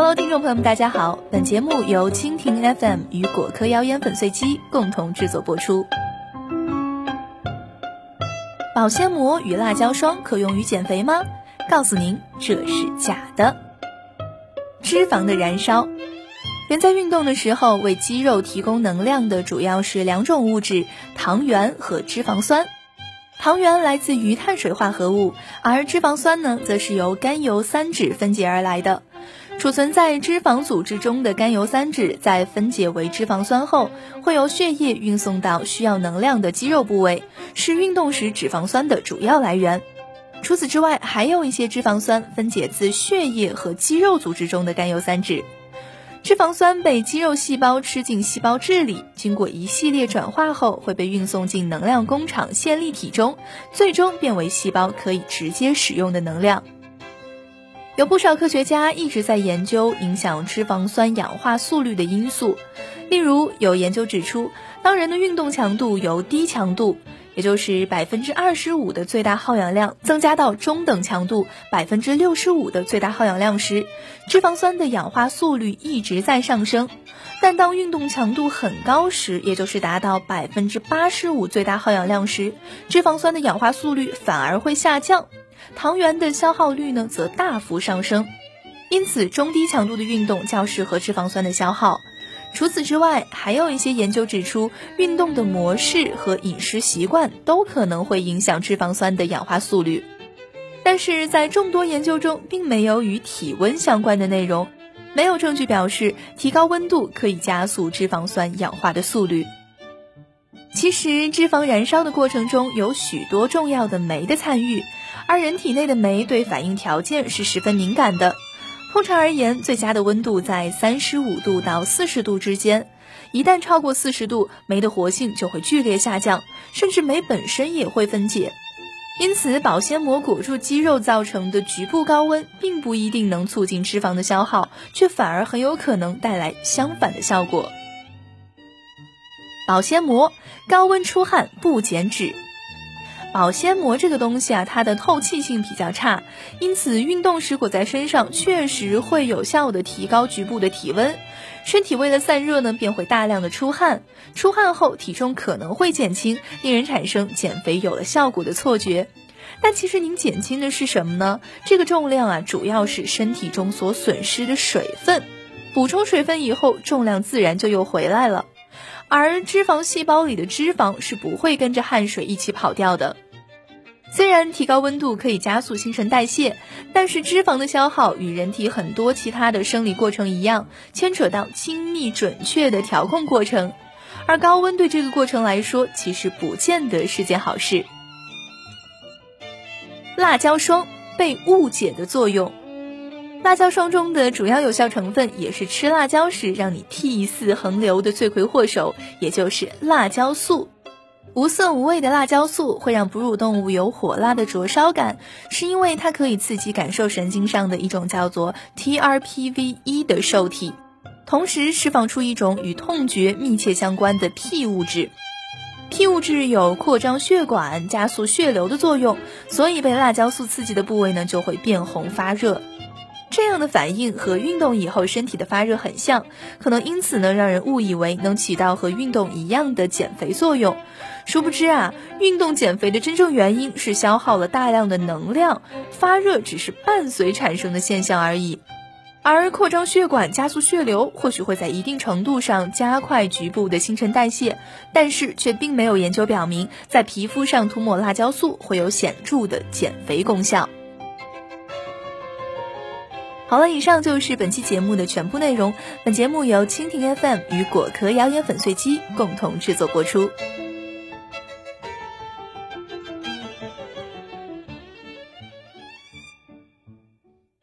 Hello，听众朋友们，大家好。本节目由蜻蜓 FM 与果壳谣言粉碎机共同制作播出。保鲜膜与辣椒霜可用于减肥吗？告诉您，这是假的。脂肪的燃烧，人在运动的时候为肌肉提供能量的主要是两种物质：糖原和脂肪酸。糖原来自于碳水化合物，而脂肪酸呢，则是由甘油三酯分解而来的。储存在脂肪组织中的甘油三酯，在分解为脂肪酸后，会由血液运送到需要能量的肌肉部位，是运动时脂肪酸的主要来源。除此之外，还有一些脂肪酸分解自血液和肌肉组织中的甘油三酯。脂肪酸被肌肉细胞吃进细胞质里，经过一系列转化后，会被运送进能量工厂线粒体中，最终变为细胞可以直接使用的能量。有不少科学家一直在研究影响脂肪酸氧化速率的因素，例如有研究指出，当人的运动强度由低强度，也就是百分之二十五的最大耗氧量，增加到中等强度百分之六十五的最大耗氧量时，脂肪酸的氧化速率一直在上升；但当运动强度很高时，也就是达到百分之八十五最大耗氧量时，脂肪酸的氧化速率反而会下降。糖原的消耗率呢，则大幅上升，因此中低强度的运动较适合脂肪酸的消耗。除此之外，还有一些研究指出，运动的模式和饮食习惯都可能会影响脂肪酸的氧化速率。但是在众多研究中，并没有与体温相关的内容，没有证据表示提高温度可以加速脂肪酸氧化的速率。其实，脂肪燃烧的过程中有许多重要的酶的参与。而人体内的酶对反应条件是十分敏感的。通常而言，最佳的温度在三十五度到四十度之间。一旦超过四十度，酶的活性就会剧烈下降，甚至酶本身也会分解。因此，保鲜膜裹住肌肉造成的局部高温，并不一定能促进脂肪的消耗，却反而很有可能带来相反的效果。保鲜膜高温出汗不减脂。保鲜膜这个东西啊，它的透气性比较差，因此运动时裹在身上确实会有效的提高局部的体温。身体为了散热呢，便会大量的出汗。出汗后体重可能会减轻，令人产生减肥有了效果的错觉。但其实您减轻的是什么呢？这个重量啊，主要是身体中所损失的水分。补充水分以后，重量自然就又回来了。而脂肪细胞里的脂肪是不会跟着汗水一起跑掉的。虽然提高温度可以加速新陈代谢，但是脂肪的消耗与人体很多其他的生理过程一样，牵扯到精密准确的调控过程。而高温对这个过程来说，其实不见得是件好事。辣椒霜被误解的作用。辣椒霜中的主要有效成分，也是吃辣椒时让你涕泗横流的罪魁祸首，也就是辣椒素。无色无味的辣椒素会让哺乳动物有火辣的灼烧感，是因为它可以刺激感受神经上的一种叫做 TRPV1 的受体，同时释放出一种与痛觉密切相关的 P 物质。P 物质有扩张血管、加速血流的作用，所以被辣椒素刺激的部位呢就会变红发热。这样的反应和运动以后身体的发热很像，可能因此呢让人误以为能起到和运动一样的减肥作用。殊不知啊，运动减肥的真正原因是消耗了大量的能量，发热只是伴随产生的现象而已。而扩张血管、加速血流，或许会在一定程度上加快局部的新陈代谢，但是却并没有研究表明在皮肤上涂抹辣椒素会有显著的减肥功效。好了，以上就是本期节目的全部内容。本节目由蜻蜓 FM 与果壳谣言粉碎机共同制作播出。